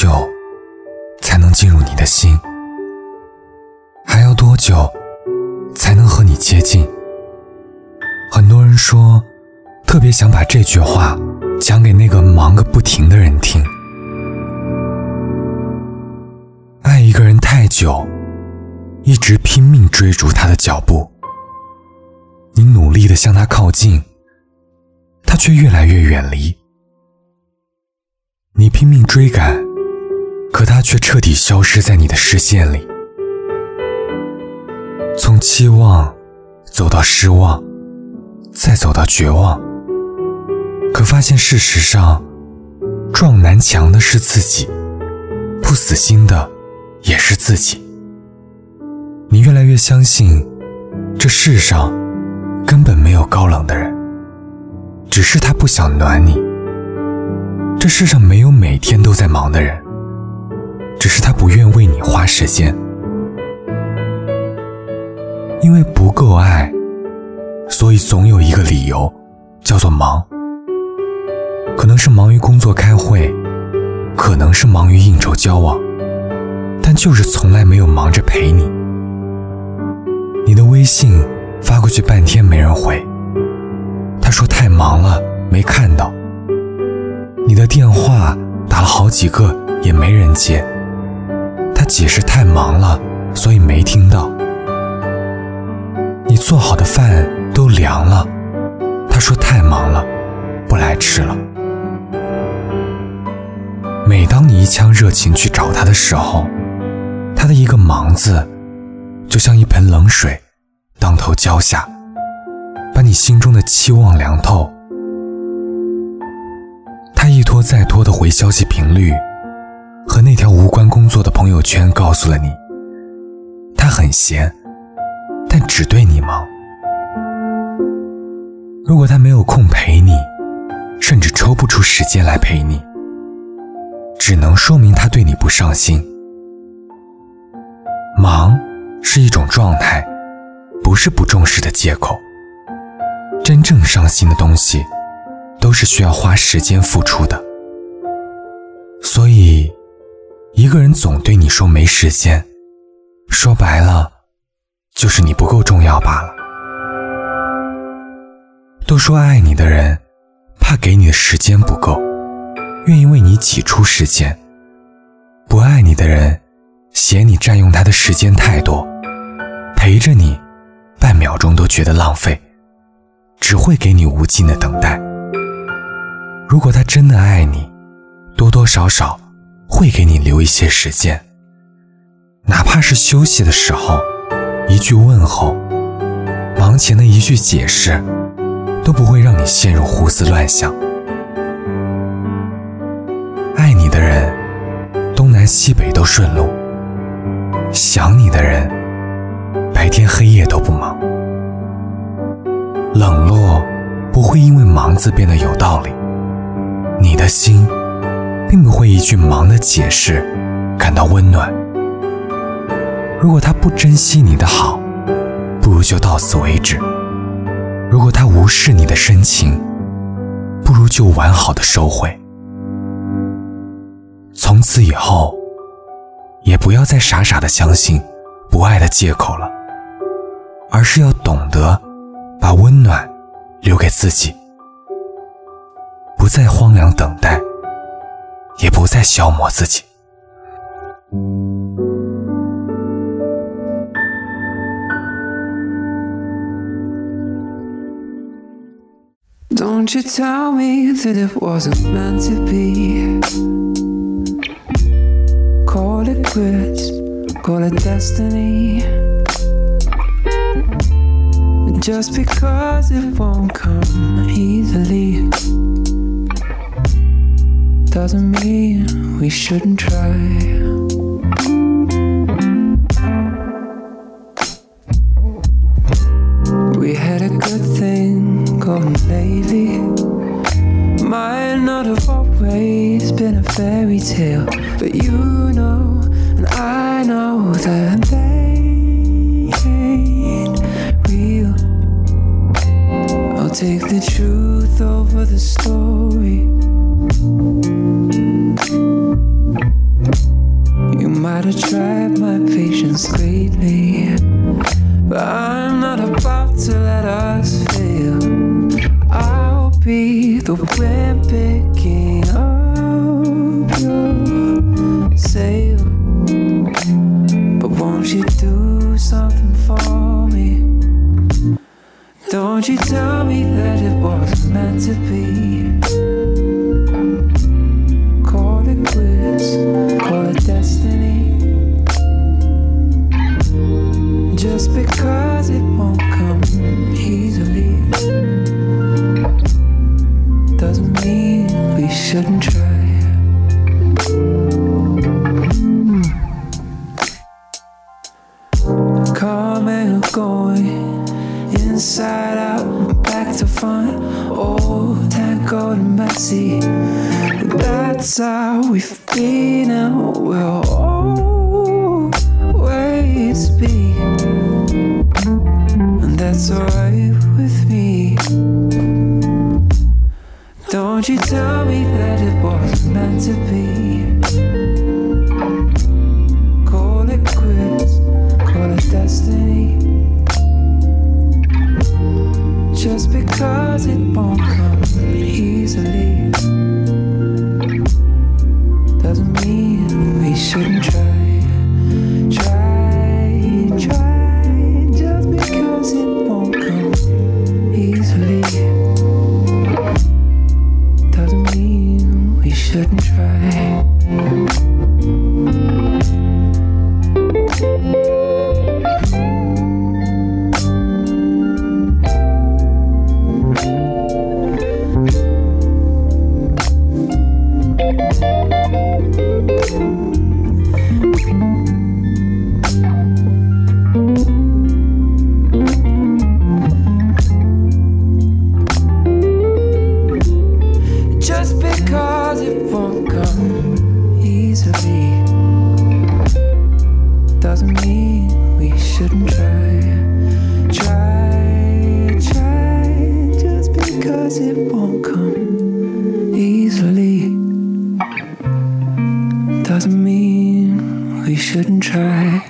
久才能进入你的心？还要多久才能和你接近？很多人说，特别想把这句话讲给那个忙个不停的人听。爱一个人太久，一直拼命追逐他的脚步，你努力的向他靠近，他却越来越远离。你拼命追赶，可他却彻底消失在你的视线里。从期望走到失望，再走到绝望，可发现事实上，撞南墙的是自己，不死心的也是自己。你越来越相信，这世上根本没有高冷的人，只是他不想暖你。这世上没有每天都在忙的人，只是他不愿为你花时间。因为不够爱，所以总有一个理由，叫做忙。可能是忙于工作开会，可能是忙于应酬交往，但就是从来没有忙着陪你。你的微信发过去半天没人回，他说太忙了没看到。你的电话打了好几个也没人接，解释太忙了，所以没听到。你做好的饭都凉了，他说太忙了，不来吃了。每当你一腔热情去找他的时候，他的一个忙字，就像一盆冷水，当头浇下，把你心中的期望凉透。他一拖再拖的回消息频率，和那条无关工作的朋友圈告诉了你，他很闲，但只对你忙。如果他没有空陪你，甚至抽不出时间来陪你，只能说明他对你不上心。忙是一种状态，不是不重视的借口。真正伤心的东西。都是需要花时间付出的，所以，一个人总对你说没时间，说白了，就是你不够重要罢了。都说爱你的人，怕给你的时间不够，愿意为你挤出时间；不爱你的人，嫌你占用他的时间太多，陪着你，半秒钟都觉得浪费，只会给你无尽的等待。如果他真的爱你，多多少少会给你留一些时间，哪怕是休息的时候，一句问候，忙前的一句解释，都不会让你陷入胡思乱想。爱你的人，东南西北都顺路；想你的人，白天黑夜都不忙。冷落不会因为忙字变得有道理。你的心，并不会一句忙的解释感到温暖。如果他不珍惜你的好，不如就到此为止；如果他无视你的深情，不如就完好的收回。从此以后，也不要再傻傻的相信不爱的借口了，而是要懂得把温暖留给自己。不再荒凉等待，也不再消磨自己。Don't you tell me that it wasn't meant to be. Call it quits, call it destiny. Just because it won't come easily. doesn't mean we shouldn't try. We had a good thing going lately. Might not have always been a fairy tale, but you know, and I know that I'll take the truth over the story. You might have tried my patience greatly, but I'm not about to let us fail. I'll be the wind picking up your sail. But won't you do something for? Don't you tell me that it wasn't meant to be. Tangled. That's how we've been and we'll always be. And that's alright with me. Don't you tell me that it wasn't meant to be. Shouldn't try. It won't come easily doesn't mean we shouldn't try. Try, try, just because it won't come easily doesn't mean we shouldn't try.